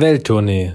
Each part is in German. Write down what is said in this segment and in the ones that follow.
Welttournee,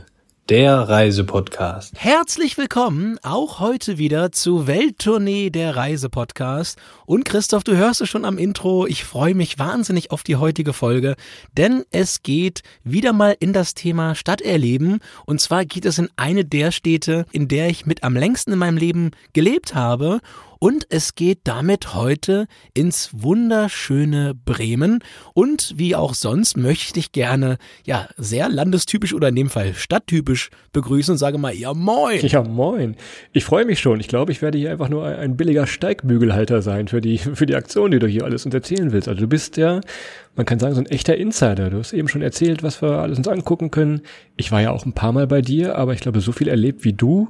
der Reisepodcast. Herzlich willkommen auch heute wieder zu Welttournee, der Reisepodcast. Und Christoph, du hörst es schon am Intro. Ich freue mich wahnsinnig auf die heutige Folge, denn es geht wieder mal in das Thema Stadterleben. Und zwar geht es in eine der Städte, in der ich mit am längsten in meinem Leben gelebt habe. Und es geht damit heute ins wunderschöne Bremen. Und wie auch sonst möchte ich gerne, ja, sehr landestypisch oder in dem Fall stadttypisch begrüßen und sage mal, ja moin. Ja moin. Ich freue mich schon. Ich glaube, ich werde hier einfach nur ein billiger Steigbügelhalter sein für die, für die Aktion, die du hier alles uns erzählen willst. Also du bist ja, man kann sagen, so ein echter Insider. Du hast eben schon erzählt, was wir alles uns angucken können. Ich war ja auch ein paar Mal bei dir, aber ich glaube, so viel erlebt wie du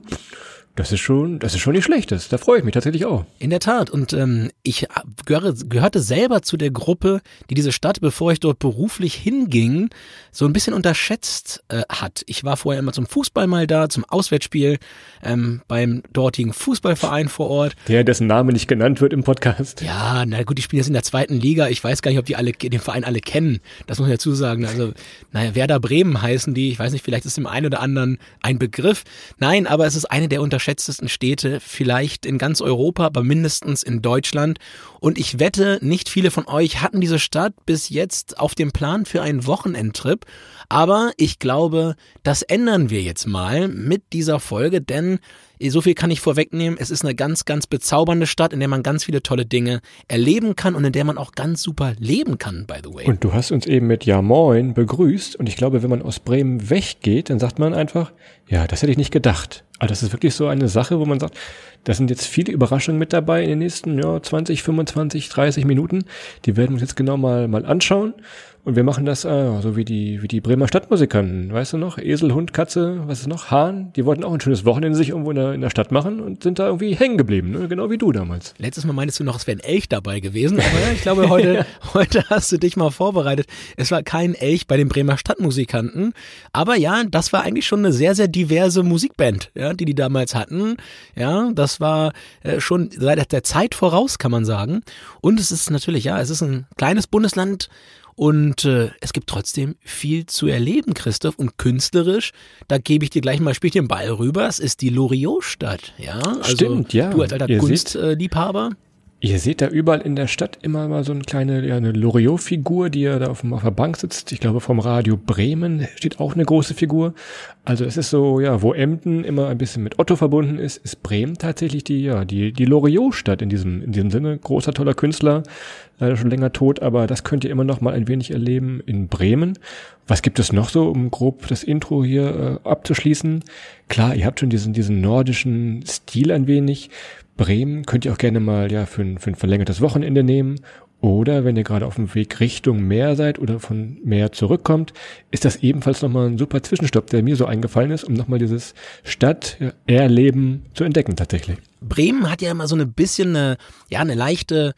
das ist schon, das ist schon nicht schlechtes. Da freue ich mich tatsächlich auch. In der Tat. Und ähm, ich gehöre, gehörte selber zu der Gruppe, die diese Stadt, bevor ich dort beruflich hinging, so ein bisschen unterschätzt äh, hat. Ich war vorher immer zum Fußball mal da, zum Auswärtsspiel ähm, beim dortigen Fußballverein vor Ort. Der, dessen Name nicht genannt wird im Podcast. Ja, na gut, die spielen jetzt in der zweiten Liga. Ich weiß gar nicht, ob die alle den Verein alle kennen. Das muss ich dazu sagen. Also, naja, Werder Bremen heißen die. Ich weiß nicht, vielleicht ist dem einen oder anderen ein Begriff. Nein, aber es ist eine der Unter unterschätztesten Städte, vielleicht in ganz Europa, aber mindestens in Deutschland. Und ich wette, nicht viele von euch hatten diese Stadt bis jetzt auf dem Plan für einen Wochenendtrip. Aber ich glaube, das ändern wir jetzt mal mit dieser Folge, denn so viel kann ich vorwegnehmen. Es ist eine ganz, ganz bezaubernde Stadt, in der man ganz viele tolle Dinge erleben kann und in der man auch ganz super leben kann, by the way. Und du hast uns eben mit Ja Moin begrüßt und ich glaube, wenn man aus Bremen weggeht, dann sagt man einfach, ja, das hätte ich nicht gedacht. Aber das ist wirklich so eine Sache, wo man sagt, da sind jetzt viele Überraschungen mit dabei in den nächsten ja, 20, 25, 30 Minuten. Die werden wir uns jetzt genau mal, mal anschauen. Und wir machen das äh, so wie die, wie die Bremer Stadtmusikanten. Weißt du noch? Esel, Hund, Katze, was ist noch? Hahn. Die wollten auch ein schönes Wochenende sich irgendwo in der, in der Stadt machen und sind da irgendwie hängen geblieben. Ne? Genau wie du damals. Letztes Mal meintest du noch, es wäre ein Elch dabei gewesen. Aber ich glaube, heute, ja. heute hast du dich mal vorbereitet. Es war kein Elch bei den Bremer Stadtmusikanten. Aber ja, das war eigentlich schon eine sehr, sehr diverse Musikband, ja, die die damals hatten. Ja, das war äh, schon seit der Zeit voraus, kann man sagen. Und es ist natürlich, ja, es ist ein kleines Bundesland und äh, es gibt trotzdem viel zu erleben, Christoph. Und künstlerisch, da gebe ich dir gleich mal, spiel den Ball rüber. Es ist die Loriot-Stadt. Ja, also Stimmt, ja. Du als alter Kunstliebhaber. Ihr seht da überall in der Stadt immer mal so eine kleine, ja, eine Loriot-Figur, die ja da auf, auf der Bank sitzt. Ich glaube, vom Radio Bremen steht auch eine große Figur. Also es ist so, ja, wo Emden immer ein bisschen mit Otto verbunden ist, ist Bremen tatsächlich die, ja, die, die Loriot-Stadt in diesem, in diesem Sinne. Großer, toller Künstler, leider schon länger tot, aber das könnt ihr immer noch mal ein wenig erleben in Bremen. Was gibt es noch so, um grob das Intro hier äh, abzuschließen? Klar, ihr habt schon diesen, diesen nordischen Stil ein wenig. Bremen könnt ihr auch gerne mal ja für ein, für ein verlängertes Wochenende nehmen. Oder wenn ihr gerade auf dem Weg Richtung Meer seid oder von Meer zurückkommt, ist das ebenfalls nochmal ein super Zwischenstopp, der mir so eingefallen ist, um nochmal dieses Stadt-Erleben zu entdecken tatsächlich. Bremen hat ja immer so ein bisschen eine, ja, eine leichte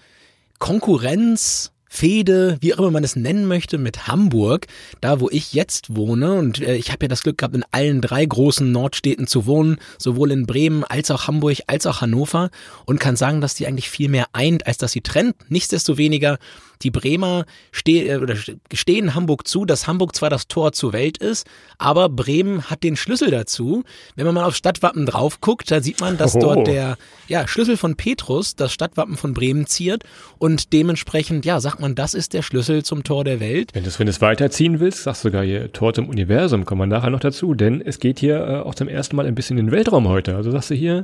Konkurrenz Fehde, wie auch immer man es nennen möchte, mit Hamburg, da wo ich jetzt wohne. Und äh, ich habe ja das Glück gehabt, in allen drei großen Nordstädten zu wohnen, sowohl in Bremen als auch Hamburg als auch Hannover und kann sagen, dass die eigentlich viel mehr eint, als dass sie trennt. Nichtsdestoweniger die Bremer äh, oder stehen Hamburg zu, dass Hamburg zwar das Tor zur Welt ist, aber Bremen hat den Schlüssel dazu. Wenn man mal aufs Stadtwappen drauf guckt, da sieht man, dass oh. dort der ja, Schlüssel von Petrus das Stadtwappen von Bremen ziert und dementsprechend, ja, sagt man, das ist der Schlüssel zum Tor der Welt. Wenn du es weiterziehen willst, sagst du sogar hier Tor zum Universum, kommen wir nachher noch dazu, denn es geht hier äh, auch zum ersten Mal ein bisschen in den Weltraum heute. Also sagst du hier,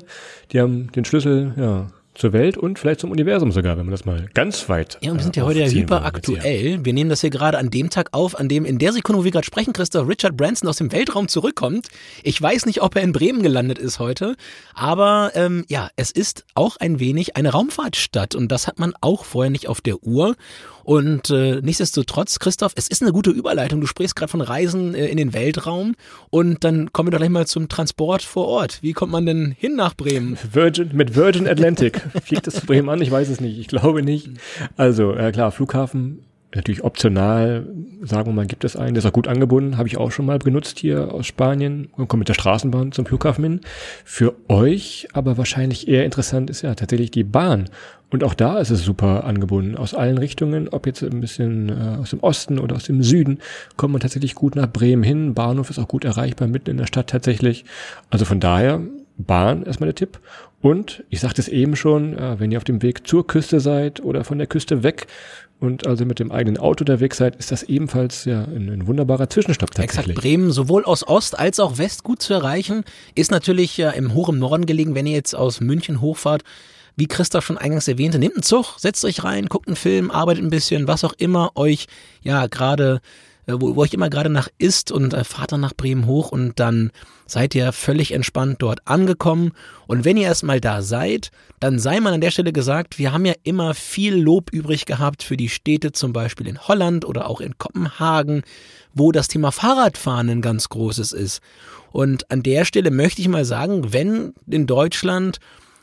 die haben den Schlüssel, ja, zur Welt und vielleicht zum Universum sogar, wenn man das mal ganz weit. Ja, und wir sind ja heute ja hyperaktuell. Wir nehmen das hier gerade an dem Tag auf, an dem in der Sekunde, wo wir gerade sprechen, Christoph Richard Branson aus dem Weltraum zurückkommt. Ich weiß nicht, ob er in Bremen gelandet ist heute, aber ähm, ja, es ist auch ein wenig eine Raumfahrtstadt und das hat man auch vorher nicht auf der Uhr. Und äh, nichtsdestotrotz, Christoph, es ist eine gute Überleitung. Du sprichst gerade von Reisen äh, in den Weltraum und dann kommen wir doch gleich mal zum Transport vor Ort. Wie kommt man denn hin nach Bremen? Virgin, mit Virgin Atlantic. Fliegt das zu Bremen an? Ich weiß es nicht. Ich glaube nicht. Also, äh, klar, Flughafen Natürlich optional, sagen wir mal, gibt es einen, der ist auch gut angebunden, habe ich auch schon mal benutzt hier aus Spanien und komme mit der Straßenbahn zum Flughafen hin. Für euch aber wahrscheinlich eher interessant ist ja tatsächlich die Bahn. Und auch da ist es super angebunden. Aus allen Richtungen, ob jetzt ein bisschen äh, aus dem Osten oder aus dem Süden, kommt man tatsächlich gut nach Bremen hin. Bahnhof ist auch gut erreichbar, mitten in der Stadt tatsächlich. Also von daher, Bahn erstmal der Tipp. Und ich sagte es eben schon, äh, wenn ihr auf dem Weg zur Küste seid oder von der Küste weg, und also mit dem eigenen Auto unterwegs seid, ist das ebenfalls ja ein, ein wunderbarer Zwischenstopp tatsächlich. Exakt, Bremen sowohl aus Ost als auch West gut zu erreichen, ist natürlich ja im hohen Norden gelegen, wenn ihr jetzt aus München hochfahrt. Wie Christoph schon eingangs erwähnte, nehmt einen Zug, setzt euch rein, guckt einen Film, arbeitet ein bisschen, was auch immer euch ja gerade äh, wo, wo euch immer gerade nach ist und äh, fahrt dann nach Bremen hoch und dann seid ihr völlig entspannt dort angekommen. Und wenn ihr erstmal da seid, dann sei mal an der Stelle gesagt, wir haben ja immer viel Lob übrig gehabt für die Städte, zum Beispiel in Holland oder auch in Kopenhagen, wo das Thema Fahrradfahren ein ganz großes ist. Und an der Stelle möchte ich mal sagen, wenn in Deutschland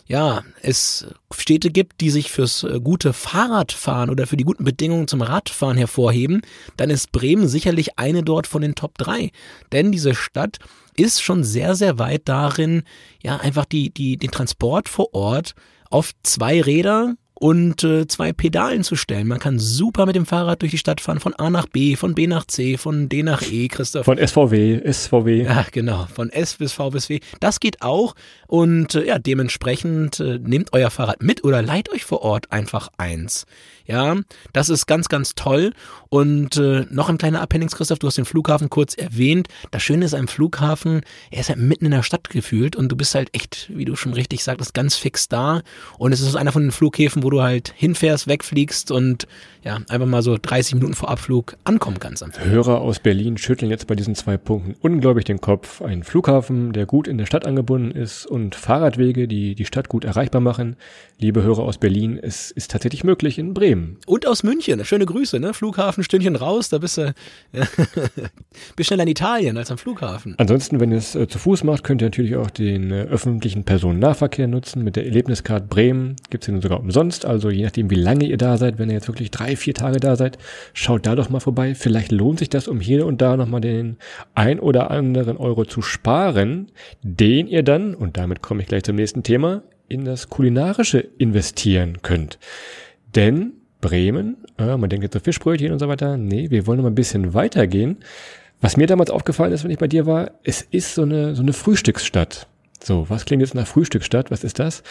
ja, es Städte gibt, die sich fürs äh, gute Fahrradfahren oder für die guten Bedingungen zum Radfahren hervorheben, dann ist Bremen sicherlich eine dort von den Top 3. Denn diese Stadt ist schon sehr, sehr weit darin, ja, einfach die, die, den Transport vor Ort auf zwei Räder und äh, zwei Pedalen zu stellen. Man kann super mit dem Fahrrad durch die Stadt fahren, von A nach B, von B nach C, von D nach E, Christoph. Von SVW, SVW. Ja, genau, von S bis V bis W. Das geht auch und äh, ja, dementsprechend äh, nehmt euer Fahrrad mit oder leiht euch vor Ort einfach eins. Ja, das ist ganz, ganz toll. Und äh, noch ein kleiner Appendix, Christoph, du hast den Flughafen kurz erwähnt. Das Schöne ist am Flughafen, er ist halt mitten in der Stadt gefühlt und du bist halt echt, wie du schon richtig sagtest, ganz fix da. Und es ist einer von den Flughäfen, wo du halt hinfährst, wegfliegst und ja, einfach mal so 30 Minuten vor Abflug ankommen kannst. Hörer aus Berlin schütteln jetzt bei diesen zwei Punkten unglaublich den Kopf. Ein Flughafen, der gut in der Stadt angebunden ist und Fahrradwege, die die Stadt gut erreichbar machen. Liebe Hörer aus Berlin, es ist tatsächlich möglich in Bremen Bremen. Und aus München. Schöne Grüße, ne? Flughafen, Stündchen raus, da bist du ja, bist schneller in Italien als am Flughafen. Ansonsten, wenn ihr es äh, zu Fuß macht, könnt ihr natürlich auch den äh, öffentlichen Personennahverkehr nutzen. Mit der Erlebniskarte Bremen gibt es den sogar umsonst. Also je nachdem, wie lange ihr da seid, wenn ihr jetzt wirklich drei, vier Tage da seid, schaut da doch mal vorbei. Vielleicht lohnt sich das, um hier und da nochmal den ein oder anderen Euro zu sparen, den ihr dann, und damit komme ich gleich zum nächsten Thema, in das Kulinarische investieren könnt. Denn Bremen. Äh, man denkt jetzt so Fischbrötchen und so weiter. Nee, wir wollen noch mal ein bisschen weitergehen. Was mir damals aufgefallen ist, wenn ich bei dir war, es ist so eine, so eine Frühstücksstadt. So, was klingt jetzt nach Frühstücksstadt? Was ist das?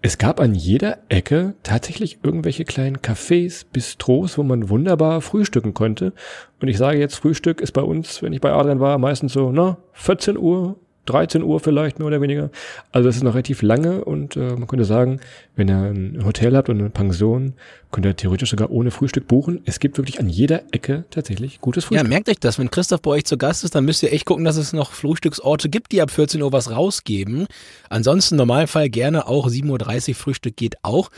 Es gab an jeder Ecke tatsächlich irgendwelche kleinen Cafés, Bistros, wo man wunderbar frühstücken konnte. Und ich sage jetzt, Frühstück ist bei uns, wenn ich bei Adrian war, meistens so, na, 14 Uhr, 13 Uhr vielleicht mehr oder weniger. Also es ist noch relativ lange und äh, man könnte sagen, wenn ihr ein Hotel habt und eine Pension, könnt ihr theoretisch sogar ohne Frühstück buchen. Es gibt wirklich an jeder Ecke tatsächlich gutes Frühstück. Ja, merkt euch das. Wenn Christoph bei euch zu Gast ist, dann müsst ihr echt gucken, dass es noch Frühstücksorte gibt, die ab 14 Uhr was rausgeben. Ansonsten im Normalfall gerne auch 7.30 Uhr Frühstück geht auch.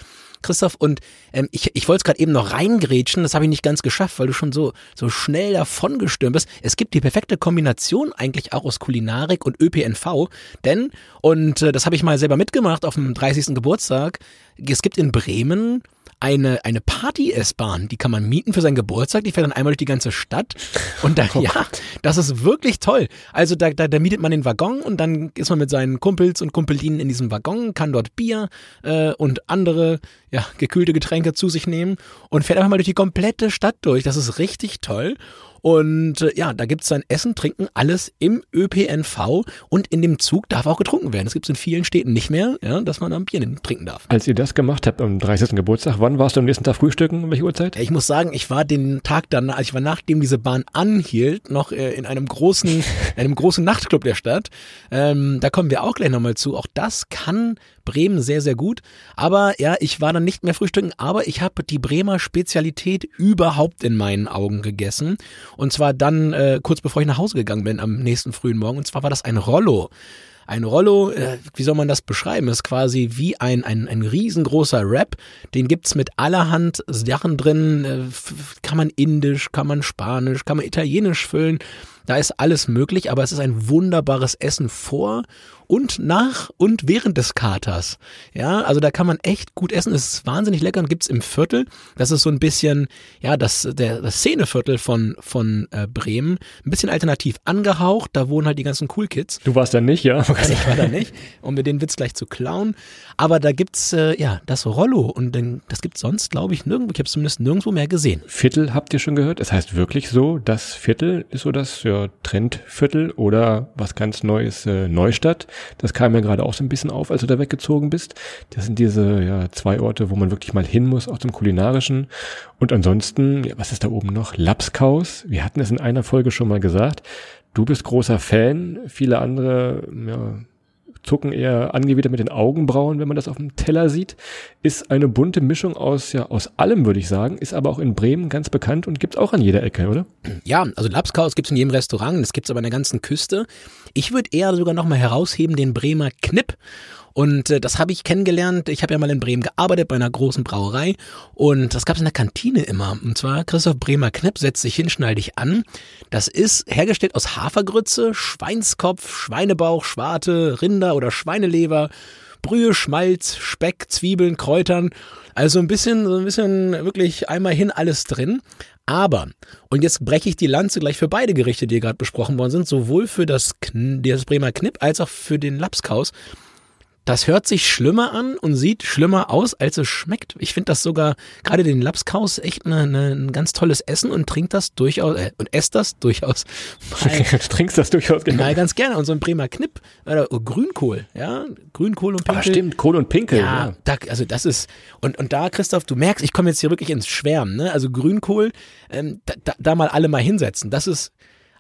Christoph. Und ähm, ich, ich wollte es gerade eben noch reingrätschen, das habe ich nicht ganz geschafft, weil du schon so, so schnell davon gestürmt bist. Es gibt die perfekte Kombination eigentlich auch aus Kulinarik und ÖPNV, denn, und äh, das habe ich mal selber mitgemacht auf dem 30. Geburtstag, es gibt in Bremen eine, eine Party-S-Bahn, die kann man mieten für seinen Geburtstag, die fährt dann einmal durch die ganze Stadt und da, oh ja, das ist wirklich toll. Also da, da, da mietet man den Waggon und dann ist man mit seinen Kumpels und Kumpelinen in diesem Waggon, kann dort Bier äh, und andere, ja, gekühlte Getränke zu sich nehmen und fährt einfach mal durch die komplette Stadt durch. Das ist richtig toll und äh, ja, da gibt's dann Essen, Trinken, alles im ÖPNV und in dem Zug darf auch getrunken werden. Das gibt's in vielen Städten nicht mehr, ja, dass man am Bier trinken darf. Als ihr das gemacht habt am 30. Geburtstag, wann warst du am nächsten Tag frühstücken? Welche Uhrzeit? Ich muss sagen, ich war den Tag dann, also ich war nachdem diese Bahn anhielt, noch äh, in einem großen, einem großen Nachtclub der Stadt. Ähm, da kommen wir auch gleich nochmal zu. Auch das kann Bremen sehr, sehr gut. Aber ja, ich war dann nicht mehr frühstücken, aber ich habe die Bremer Spezialität überhaupt in meinen Augen gegessen. Und zwar dann äh, kurz bevor ich nach Hause gegangen bin am nächsten frühen Morgen. Und zwar war das ein Rollo. Ein Rollo, äh, wie soll man das beschreiben? Ist quasi wie ein, ein, ein riesengroßer Rap. Den gibt's mit allerhand Sachen drin. Äh, kann man indisch, kann man spanisch, kann man italienisch füllen. Da ist alles möglich, aber es ist ein wunderbares Essen vor und nach und während des Katers. Ja, also da kann man echt gut essen. Es ist wahnsinnig lecker und gibt's im Viertel. Das ist so ein bisschen, ja, das, der, das Szeneviertel von, von äh, Bremen. Ein bisschen alternativ angehaucht. Da wohnen halt die ganzen Cool Kids. Du warst da nicht, ja? Also ich war da nicht, um mir den Witz gleich zu klauen. Aber da gibt's äh, ja das Rollo und den, das gibt's sonst, glaube ich, nirgendwo. Ich habe zumindest nirgendwo mehr gesehen. Viertel habt ihr schon gehört? Es heißt wirklich so, das Viertel ist so das ja, Trendviertel oder was ganz Neues äh, Neustadt. Das kam mir gerade auch so ein bisschen auf, als du da weggezogen bist. Das sind diese ja, zwei Orte, wo man wirklich mal hin muss, auch zum Kulinarischen. Und ansonsten, ja, was ist da oben noch? Lapskaus. Wir hatten es in einer Folge schon mal gesagt. Du bist großer Fan. Viele andere ja, zucken eher angewidert mit den Augenbrauen, wenn man das auf dem Teller sieht. Ist eine bunte Mischung aus, ja, aus allem, würde ich sagen. Ist aber auch in Bremen ganz bekannt und gibt's auch an jeder Ecke, oder? Ja, also Lapskaus gibt's in jedem Restaurant, das gibt's aber an der ganzen Küste. Ich würde eher sogar nochmal herausheben den Bremer Knipp. Und äh, das habe ich kennengelernt. Ich habe ja mal in Bremen gearbeitet bei einer großen Brauerei und das gab es in der Kantine immer. Und zwar Christoph Bremer Knipp setzt sich hin, schnall dich an. Das ist hergestellt aus Hafergrütze, Schweinskopf, Schweinebauch, Schwarte, Rinder oder Schweineleber. Brühe, Schmalz, Speck, Zwiebeln, Kräutern. Also ein bisschen, so ein bisschen wirklich einmal hin alles drin. Aber, und jetzt breche ich die Lanze gleich für beide Gerichte, die gerade besprochen worden sind, sowohl für das, das Bremer Knipp als auch für den Lapskaus. Das hört sich schlimmer an und sieht schlimmer aus, als es schmeckt. Ich finde das sogar, gerade den Lapskaus, echt eine, eine, ein ganz tolles Essen und trinkt das durchaus, äh, und esst das durchaus. Mal, du trinkst das durchaus genau. Mal ganz gerne. Und so ein Bremer Knipp, oder Grünkohl, ja, Grünkohl und Pinkel. Ah, stimmt, Kohl und Pinkel, ja. ja. Da, also das ist, und, und da, Christoph, du merkst, ich komme jetzt hier wirklich ins Schwärmen, ne? Also Grünkohl, ähm, da, da, da mal alle mal hinsetzen. Das ist,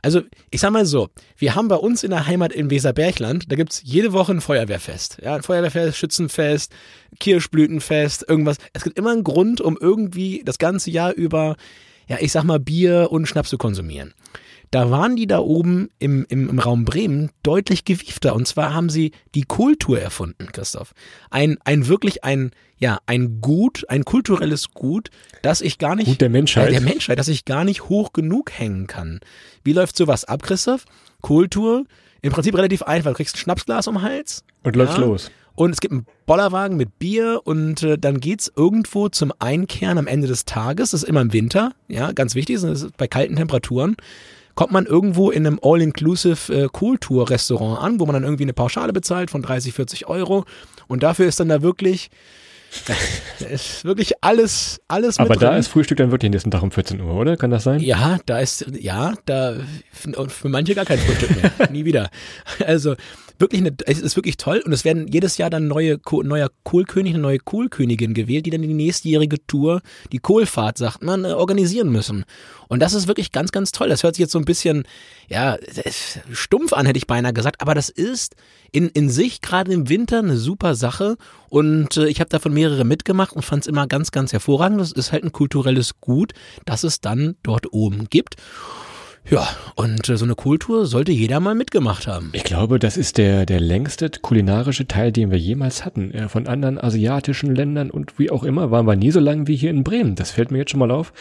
also, ich sag mal so, wir haben bei uns in der Heimat in Weserbergland, da gibt's jede Woche ein Feuerwehrfest. Ja, ein Feuerwehrfest, Schützenfest, Kirschblütenfest, irgendwas. Es gibt immer einen Grund, um irgendwie das ganze Jahr über, ja, ich sag mal, Bier und Schnaps zu konsumieren. Da waren die da oben im, im, im Raum Bremen deutlich gewiefter. Und zwar haben sie die Kultur erfunden, Christoph. Ein, ein wirklich ein, ja, ein Gut, ein kulturelles Gut, das ich gar nicht. Gut der Menschheit. Äh, der Menschheit, das ich gar nicht hoch genug hängen kann. Wie läuft sowas ab, Christoph? Kultur, im Prinzip relativ einfach. Du kriegst ein Schnapsglas um den Hals. Und läufst ja, los. Und es gibt einen Bollerwagen mit Bier und äh, dann geht's irgendwo zum Einkehren am Ende des Tages. Das ist immer im Winter, ja, ganz wichtig, das ist bei kalten Temperaturen kommt man irgendwo in einem All-Inclusive äh, Cool-Tour-Restaurant an, wo man dann irgendwie eine Pauschale bezahlt von 30, 40 Euro. Und dafür ist dann da wirklich ist wirklich alles, alles Aber da drin. ist Frühstück dann wirklich nächsten Tag um 14 Uhr, oder? Kann das sein? Ja, da ist, ja, da, für manche gar kein Frühstück mehr. Nie wieder. Also, wirklich eine, es ist wirklich toll und es werden jedes Jahr dann neue, neuer Kohlkönig, eine neue Kohlkönigin gewählt, die dann die nächstjährige Tour, die Kohlfahrt, sagt man, äh, organisieren müssen. Und das ist wirklich ganz, ganz toll. Das hört sich jetzt so ein bisschen, ja, stumpf an, hätte ich beinahe gesagt, aber das ist in, in sich gerade im Winter eine super Sache und äh, ich habe davon mehrere mitgemacht und fand es immer ganz, ganz hervorragend. Das ist halt ein kulturelles Gut, das es dann dort oben gibt. Ja, und äh, so eine Kultur sollte jeder mal mitgemacht haben. Ich glaube, das ist der, der längste kulinarische Teil, den wir jemals hatten. Äh, von anderen asiatischen Ländern und wie auch immer waren wir nie so lang wie hier in Bremen. Das fällt mir jetzt schon mal auf.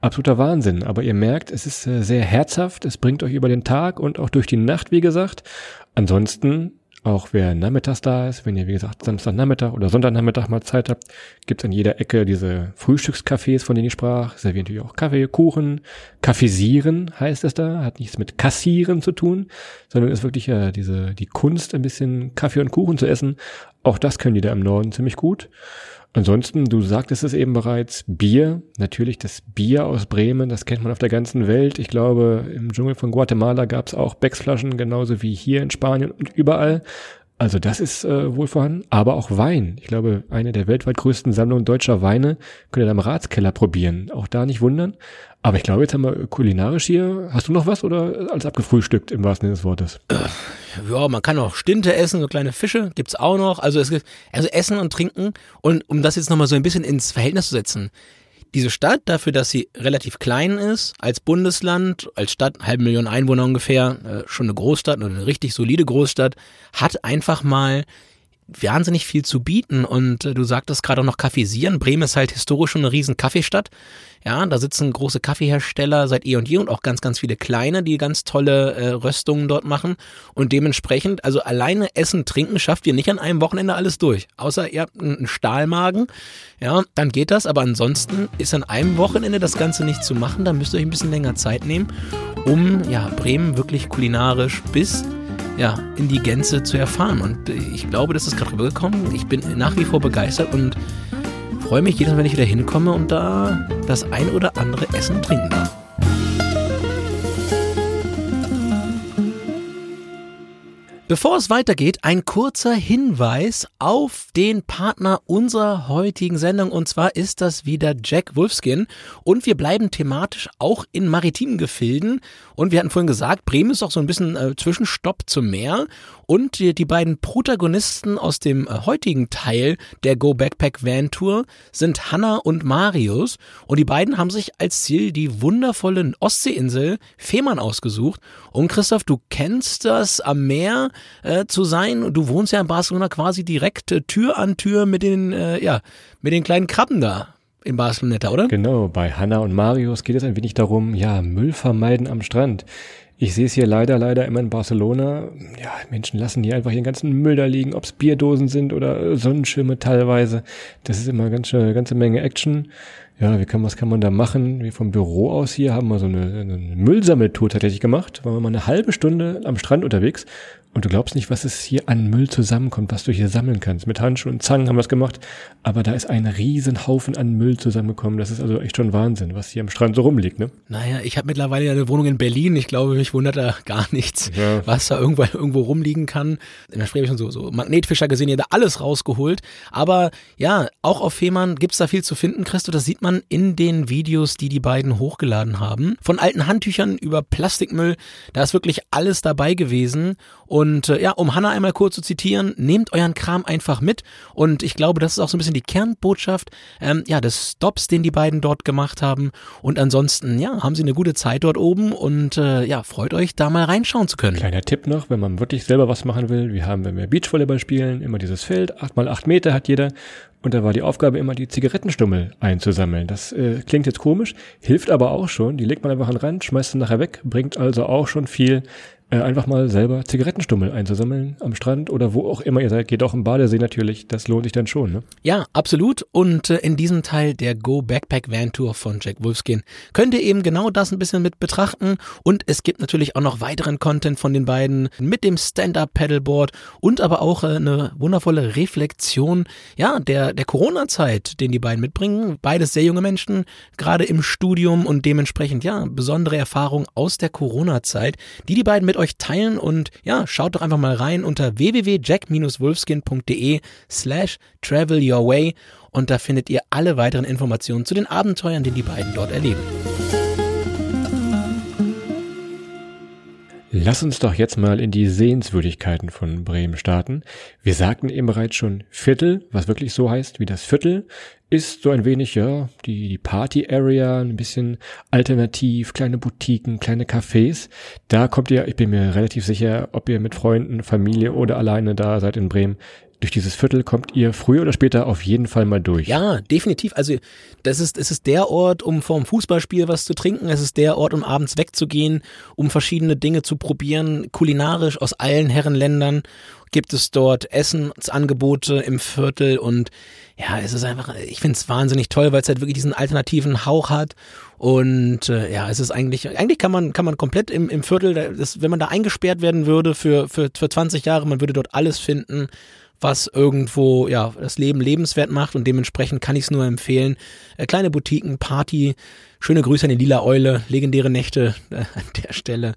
Absoluter Wahnsinn. Aber ihr merkt, es ist äh, sehr herzhaft. Es bringt euch über den Tag und auch durch die Nacht, wie gesagt. Ansonsten auch wer nachmittags da ist, wenn ihr wie gesagt Samstagnachmittag oder Sonntagnachmittag mal Zeit habt, gibt's an jeder Ecke diese Frühstückscafés, von denen ich sprach. Servieren natürlich auch Kaffee, Kuchen. Kaffeesieren heißt es da, hat nichts mit Kassieren zu tun, sondern ist wirklich ja diese die Kunst, ein bisschen Kaffee und Kuchen zu essen. Auch das können die da im Norden ziemlich gut. Ansonsten, du sagtest es eben bereits, Bier, natürlich das Bier aus Bremen, das kennt man auf der ganzen Welt. Ich glaube, im Dschungel von Guatemala gab es auch Becksflaschen, genauso wie hier in Spanien und überall. Also das ist äh, wohl vorhanden, aber auch Wein. Ich glaube, eine der weltweit größten Sammlungen deutscher Weine könnt ihr da im Ratskeller probieren. Auch da nicht wundern. Aber ich glaube, jetzt haben wir kulinarisch hier. Hast du noch was oder alles abgefrühstückt im wahrsten Sinne des Wortes? Ja, man kann auch Stinte essen, so kleine Fische gibt's auch noch. Also es gibt also Essen und Trinken. Und um das jetzt nochmal so ein bisschen ins Verhältnis zu setzen. Diese Stadt, dafür, dass sie relativ klein ist, als Bundesland, als Stadt, halbe Million Einwohner ungefähr, äh, schon eine Großstadt, eine richtig solide Großstadt, hat einfach mal wahnsinnig viel zu bieten und äh, du sagtest gerade noch Kaffeesieren. Bremen ist halt historisch schon eine riesen Kaffeestadt. Ja, da sitzen große Kaffeehersteller seit eh und je und auch ganz, ganz viele kleine, die ganz tolle äh, Röstungen dort machen. Und dementsprechend, also alleine Essen, Trinken schafft ihr nicht an einem Wochenende alles durch. Außer ihr habt einen Stahlmagen, ja, dann geht das. Aber ansonsten ist an einem Wochenende das Ganze nicht zu machen. Da müsst ihr euch ein bisschen länger Zeit nehmen, um ja Bremen wirklich kulinarisch bis ja, in die Gänze zu erfahren. Und ich glaube, das ist gerade rübergekommen. Ich bin nach wie vor begeistert und freue mich jedes Mal, wenn ich wieder hinkomme und da das ein oder andere Essen trinken darf. Bevor es weitergeht, ein kurzer Hinweis auf den Partner unserer heutigen Sendung. Und zwar ist das wieder Jack Wolfskin. Und wir bleiben thematisch auch in maritimen Gefilden. Und wir hatten vorhin gesagt, Bremen ist auch so ein bisschen äh, Zwischenstopp zum Meer. Und die, die beiden Protagonisten aus dem äh, heutigen Teil der Go Backpack Van Tour sind Hanna und Marius. Und die beiden haben sich als Ziel die wundervolle Ostseeinsel Fehmarn ausgesucht. Und Christoph, du kennst das am Meer äh, zu sein. Du wohnst ja in Barcelona quasi direkt äh, Tür an Tür mit den, äh, ja, mit den kleinen Krabben da in Barcelona, oder? Genau, bei Hanna und Marius geht es ein wenig darum, ja, Müll vermeiden am Strand. Ich sehe es hier leider, leider immer in Barcelona. Ja, Menschen lassen hier einfach ihren ganzen Müll da liegen, ob es Bierdosen sind oder Sonnenschirme teilweise. Das ist immer ganz eine ganze Menge Action. Ja, wie kann, was kann man da machen? Wir vom Büro aus hier haben wir so eine, eine Müllsammeltour tatsächlich gemacht. Waren wir mal eine halbe Stunde am Strand unterwegs und du glaubst nicht, was es hier an Müll zusammenkommt, was du hier sammeln kannst. Mit Handschuhen und Zangen haben wir es gemacht, aber da ist ein riesen Haufen an Müll zusammengekommen. Das ist also echt schon Wahnsinn, was hier am Strand so rumliegt, ne? Naja, ich habe mittlerweile eine Wohnung in Berlin. Ich glaube, mich wundert da gar nichts, ja. was da irgendwo, irgendwo rumliegen kann. In der Spree schon so, so Magnetfischer gesehen, hier da alles rausgeholt. Aber ja, auch auf Fehmarn gibt's da viel zu finden, Christo. Das sieht man in den Videos, die die beiden hochgeladen haben. Von alten Handtüchern über Plastikmüll, da ist wirklich alles dabei gewesen. Und äh, ja, um Hannah einmal kurz zu zitieren, nehmt euren Kram einfach mit. Und ich glaube, das ist auch so ein bisschen die Kernbotschaft ähm, ja, des Stops, den die beiden dort gemacht haben. Und ansonsten, ja, haben sie eine gute Zeit dort oben und äh, ja, freut euch, da mal reinschauen zu können. Kleiner Tipp noch, wenn man wirklich selber was machen will. Wir haben, wenn wir Beachvolleyball spielen, immer dieses Feld, acht mal acht Meter hat jeder. Und da war die Aufgabe immer, die Zigarettenstummel einzusammeln. Das äh, klingt jetzt komisch, hilft aber auch schon. Die legt man einfach an den Rand, schmeißt sie nachher weg, bringt also auch schon viel äh, einfach mal selber Zigarettenstummel einzusammeln am Strand oder wo auch immer ihr seid. Geht auch im Badesee natürlich. Das lohnt sich dann schon. Ne? Ja, absolut. Und äh, in diesem Teil der Go Backpack Van Tour von Jack Wolfskin könnt ihr eben genau das ein bisschen mit betrachten. Und es gibt natürlich auch noch weiteren Content von den beiden mit dem Stand-Up Paddleboard und aber auch äh, eine wundervolle Reflexion, ja, der, der Corona-Zeit, den die beiden mitbringen. Beides sehr junge Menschen, gerade im Studium und dementsprechend, ja, besondere Erfahrungen aus der Corona-Zeit, die die beiden mit mit euch teilen und ja, schaut doch einfach mal rein unter www.jack-wolfskin.de slash travel your way und da findet ihr alle weiteren Informationen zu den Abenteuern, die die beiden dort erleben. Lass uns doch jetzt mal in die Sehenswürdigkeiten von Bremen starten. Wir sagten eben bereits schon Viertel, was wirklich so heißt wie das Viertel, ist so ein wenig, ja, die, die Party-Area, ein bisschen alternativ, kleine Boutiquen, kleine Cafés. Da kommt ihr, ich bin mir relativ sicher, ob ihr mit Freunden, Familie oder alleine da seid in Bremen, durch dieses Viertel kommt ihr früher oder später auf jeden Fall mal durch. Ja, definitiv. Also das ist, es ist der Ort, um vorm Fußballspiel was zu trinken. Es ist der Ort, um abends wegzugehen, um verschiedene Dinge zu probieren. Kulinarisch aus allen Herrenländern gibt es dort Essensangebote im Viertel und ja, es ist einfach, ich finde es wahnsinnig toll, weil es halt wirklich diesen alternativen Hauch hat und äh, ja, es ist eigentlich, eigentlich kann man, kann man komplett im, im Viertel, das, wenn man da eingesperrt werden würde für, für, für 20 Jahre, man würde dort alles finden was irgendwo ja das Leben lebenswert macht und dementsprechend kann ich es nur empfehlen. Äh, kleine Boutiquen, Party, schöne Grüße an die Lila Eule, legendäre Nächte äh, an der Stelle.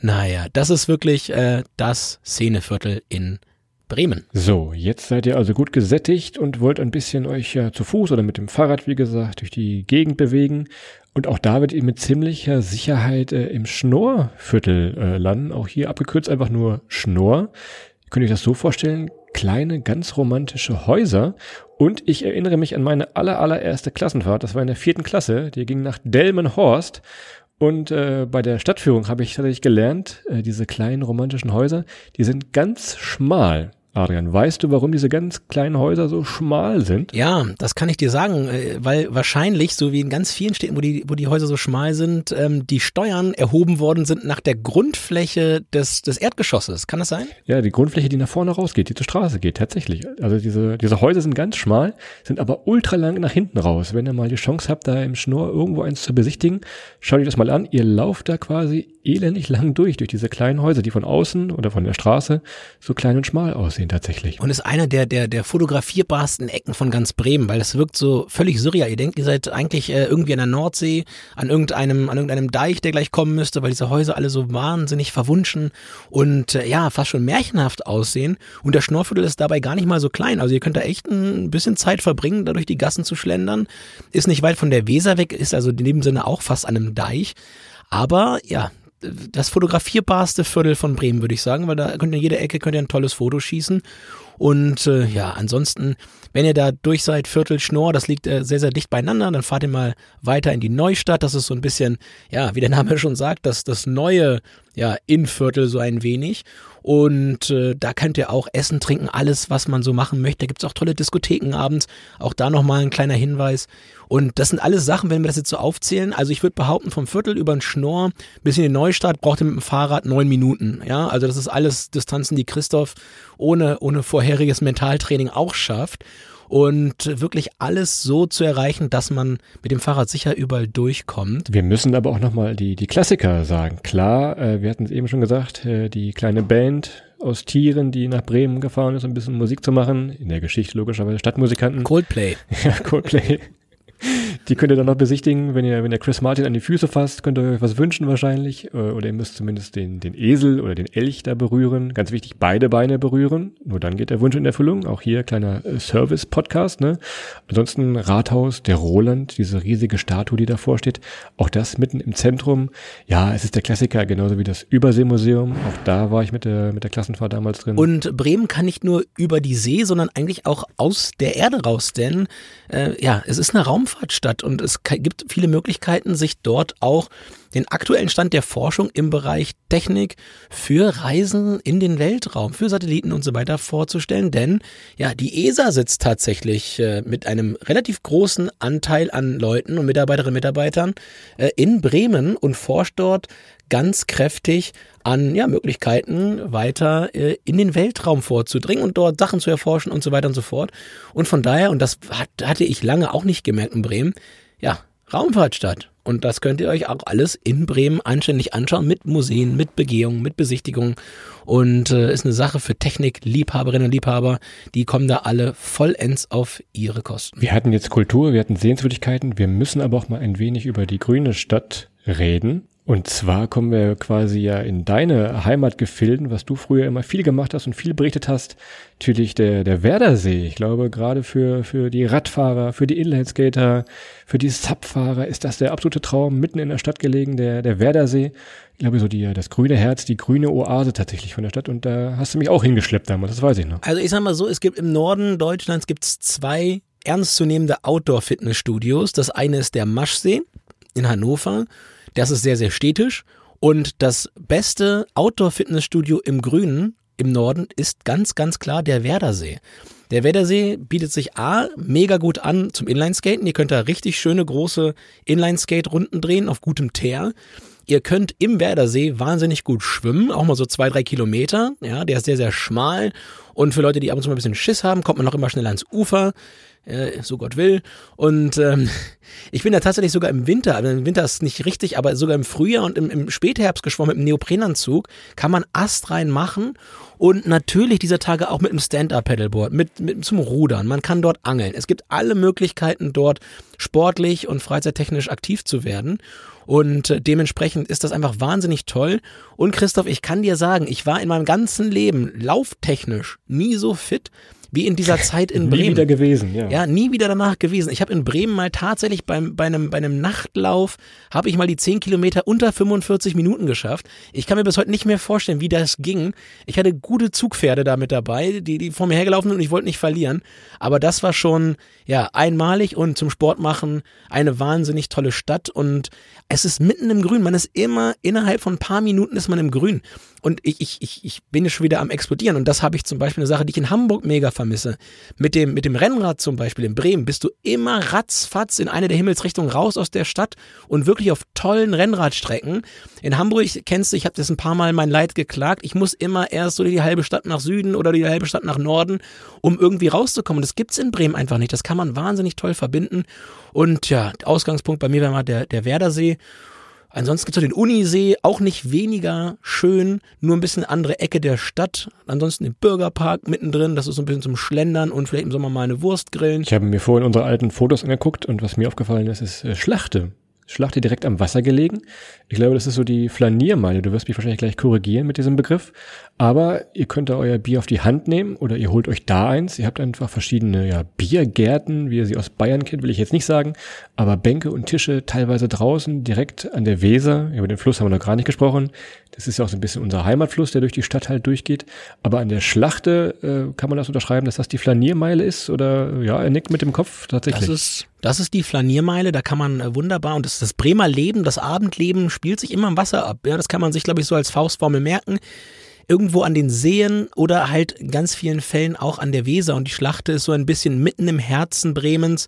Naja, das ist wirklich äh, das Szeneviertel in Bremen. So, jetzt seid ihr also gut gesättigt und wollt ein bisschen euch ja zu Fuß oder mit dem Fahrrad, wie gesagt, durch die Gegend bewegen. Und auch da werdet ihr mit ziemlicher Sicherheit äh, im Schnorrviertel äh, landen. Auch hier abgekürzt einfach nur Schnorr. Könnt ihr euch das so vorstellen? Kleine, ganz romantische Häuser. Und ich erinnere mich an meine aller, allererste Klassenfahrt. Das war in der vierten Klasse. Die ging nach Delmenhorst. Und äh, bei der Stadtführung habe ich tatsächlich gelernt, äh, diese kleinen romantischen Häuser, die sind ganz schmal. Adrian, weißt du, warum diese ganz kleinen Häuser so schmal sind? Ja, das kann ich dir sagen, äh, weil wahrscheinlich, so wie in ganz vielen Städten, wo die, wo die Häuser so schmal sind, ähm, die Steuern erhoben worden sind nach der Grundfläche des, des Erdgeschosses. Kann das sein? Ja, die Grundfläche, die nach vorne rausgeht, die zur Straße geht, tatsächlich. Also diese, diese Häuser sind ganz schmal, sind aber ultra lang nach hinten raus. Wenn ihr mal die Chance habt, da im Schnur irgendwo eins zu besichtigen, schaut euch das mal an. Ihr lauft da quasi elendig lang durch, durch diese kleinen Häuser, die von außen oder von der Straße so klein und schmal aussehen tatsächlich. Und ist einer der, der, der fotografierbarsten Ecken von ganz Bremen, weil das wirkt so völlig surreal. Ihr denkt, ihr seid eigentlich äh, irgendwie an der Nordsee, an irgendeinem, an irgendeinem Deich, der gleich kommen müsste, weil diese Häuser alle so wahnsinnig verwunschen und äh, ja, fast schon märchenhaft aussehen. Und der Schnorrviertel ist dabei gar nicht mal so klein. Also ihr könnt da echt ein bisschen Zeit verbringen, da durch die Gassen zu schlendern. Ist nicht weit von der Weser weg, ist also in dem Sinne auch fast an einem Deich. Aber ja, das fotografierbarste Viertel von Bremen, würde ich sagen, weil da könnt ihr in jeder Ecke könnt ihr ein tolles Foto schießen. Und äh, ja, ansonsten, wenn ihr da durch seid, Viertel Schnorr, das liegt äh, sehr, sehr dicht beieinander, dann fahrt ihr mal weiter in die Neustadt. Das ist so ein bisschen, ja, wie der Name schon sagt, das, das neue ja, Innenviertel so ein wenig. Und äh, da könnt ihr auch essen, trinken, alles, was man so machen möchte. Da gibt's auch tolle Diskotheken abends. Auch da nochmal ein kleiner Hinweis. Und das sind alles Sachen, wenn wir das jetzt so aufzählen. Also ich würde behaupten, vom Viertel über den Schnorr bis in die Neustadt braucht ihr mit dem Fahrrad neun Minuten. Ja, also das ist alles Distanzen, die Christoph ohne, ohne vorheriges Mentaltraining auch schafft und wirklich alles so zu erreichen, dass man mit dem Fahrrad sicher überall durchkommt. Wir müssen aber auch nochmal die, die Klassiker sagen. Klar, äh, wir hatten es eben schon gesagt, äh, die kleine Band aus Tieren, die nach Bremen gefahren ist, um ein bisschen Musik zu machen. In der Geschichte logischerweise Stadtmusikanten. Coldplay. ja, Coldplay. Die könnt ihr dann noch besichtigen, wenn ihr, wenn ihr Chris Martin an die Füße fasst, könnt ihr euch was wünschen wahrscheinlich. Äh, oder ihr müsst zumindest den, den Esel oder den Elch da berühren. Ganz wichtig, beide Beine berühren. Nur dann geht der Wunsch in Erfüllung. Auch hier kleiner äh, Service-Podcast. Ne? Ansonsten Rathaus, der Roland, diese riesige Statue, die davor steht. Auch das mitten im Zentrum. Ja, es ist der Klassiker, genauso wie das Überseemuseum. Auch da war ich mit der, mit der Klassenfahrt damals drin. Und Bremen kann nicht nur über die See, sondern eigentlich auch aus der Erde raus. Denn äh, ja, es ist eine Raumfahrtstadt und es gibt viele Möglichkeiten, sich dort auch den aktuellen Stand der Forschung im Bereich Technik für Reisen in den Weltraum, für Satelliten und so weiter vorzustellen. Denn ja, die ESA sitzt tatsächlich äh, mit einem relativ großen Anteil an Leuten und Mitarbeiterinnen und Mitarbeitern äh, in Bremen und forscht dort ganz kräftig an ja, Möglichkeiten, weiter äh, in den Weltraum vorzudringen und dort Sachen zu erforschen und so weiter und so fort. Und von daher, und das hat, hatte ich lange auch nicht gemerkt in Bremen, ja, Raumfahrtstadt. Und das könnt ihr euch auch alles in Bremen anständig anschauen, mit Museen, mit Begehungen, mit Besichtigungen. Und äh, ist eine Sache für Technik-Liebhaberinnen und Liebhaber. Die kommen da alle vollends auf ihre Kosten. Wir hatten jetzt Kultur, wir hatten Sehenswürdigkeiten. Wir müssen aber auch mal ein wenig über die grüne Stadt reden. Und zwar kommen wir quasi ja in deine Heimatgefilden, was du früher immer viel gemacht hast und viel berichtet hast. Natürlich der, der Werdersee. Ich glaube, gerade für, für die Radfahrer, für die Inlineskater, für die Subfahrer ist das der absolute Traum, mitten in der Stadt gelegen, der, der Werdersee. Ich glaube, so die, das grüne Herz, die grüne Oase tatsächlich von der Stadt. Und da hast du mich auch hingeschleppt damals, das weiß ich noch. Also ich sag mal so, es gibt im Norden Deutschlands gibt's zwei ernstzunehmende Outdoor-Fitnessstudios. Das eine ist der Maschsee in Hannover das ist sehr, sehr städtisch. Und das beste Outdoor-Fitnessstudio im Grünen, im Norden, ist ganz, ganz klar der Werdersee. Der Werdersee bietet sich A, mega gut an zum Inlineskaten. Ihr könnt da richtig schöne große Inlineskate-Runden drehen auf gutem Teer. Ihr könnt im Werdersee wahnsinnig gut schwimmen, auch mal so zwei, drei Kilometer. Ja, der ist sehr, sehr schmal. Und für Leute, die ab und zu mal ein bisschen Schiss haben, kommt man noch immer schnell ans Ufer äh, so Gott will. Und ähm, ich bin da tatsächlich sogar im Winter, also im Winter ist nicht richtig, aber sogar im Frühjahr und im, im Spätherbst geschwommen mit einem Neoprenanzug, kann man astrein machen und natürlich dieser Tage auch mit einem Stand-Up-Pedalboard, mit, mit zum Rudern. Man kann dort angeln. Es gibt alle Möglichkeiten dort sportlich und freizeittechnisch aktiv zu werden. Und äh, dementsprechend ist das einfach wahnsinnig toll. Und Christoph, ich kann dir sagen, ich war in meinem ganzen Leben lauftechnisch nie so fit wie in dieser Zeit in Nie Bremen. wieder gewesen, ja. Ja, nie wieder danach gewesen. Ich habe in Bremen mal tatsächlich beim, bei, einem, bei einem Nachtlauf, habe ich mal die 10 Kilometer unter 45 Minuten geschafft. Ich kann mir bis heute nicht mehr vorstellen, wie das ging. Ich hatte gute Zugpferde da mit dabei, die, die vor mir hergelaufen sind und ich wollte nicht verlieren. Aber das war schon, ja, einmalig und zum Sport machen eine wahnsinnig tolle Stadt und es ist mitten im Grün. Man ist immer, innerhalb von ein paar Minuten ist man im Grün. Und ich, ich, ich, ich bin schon wieder am explodieren. Und das habe ich zum Beispiel eine Sache, die ich in Hamburg mega vermisse. Mit dem, mit dem Rennrad zum Beispiel in Bremen bist du immer ratzfatz in eine der Himmelsrichtungen raus aus der Stadt und wirklich auf tollen Rennradstrecken. In Hamburg kennst du, ich habe das ein paar Mal mein Leid geklagt. Ich muss immer erst so die halbe Stadt nach Süden oder die halbe Stadt nach Norden, um irgendwie rauszukommen. Das gibt's in Bremen einfach nicht. Das kann man wahnsinnig toll verbinden. Und ja, Ausgangspunkt bei mir wäre mal der, der Werdersee. Ansonsten gibt es den Unisee, auch nicht weniger schön, nur ein bisschen andere Ecke der Stadt. Ansonsten den Bürgerpark mittendrin, das ist so ein bisschen zum Schlendern und vielleicht im Sommer mal eine Wurst grillen. Ich habe mir vorhin unsere alten Fotos angeguckt und was mir aufgefallen ist, ist äh, Schlachte. Schlachte direkt am Wasser gelegen. Ich glaube, das ist so die Flaniermeile. Du wirst mich wahrscheinlich gleich korrigieren mit diesem Begriff. Aber ihr könnt da euer Bier auf die Hand nehmen oder ihr holt euch da eins. Ihr habt einfach verschiedene ja, Biergärten, wie ihr sie aus Bayern kennt, will ich jetzt nicht sagen. Aber Bänke und Tische teilweise draußen, direkt an der Weser. Über den Fluss haben wir noch gar nicht gesprochen. Das ist ja auch so ein bisschen unser Heimatfluss, der durch die Stadt halt durchgeht. Aber an der Schlachte äh, kann man das unterschreiben, dass das die Flaniermeile ist? Oder ja, er nickt mit dem Kopf tatsächlich. Das ist, das ist die Flaniermeile, da kann man äh, wunderbar, und das, das Bremer Leben, das Abendleben spielt sich immer im Wasser ab. Ja, das kann man sich, glaube ich, so als Faustformel merken irgendwo an den Seen oder halt in ganz vielen Fällen auch an der Weser. Und die Schlachte ist so ein bisschen mitten im Herzen Bremens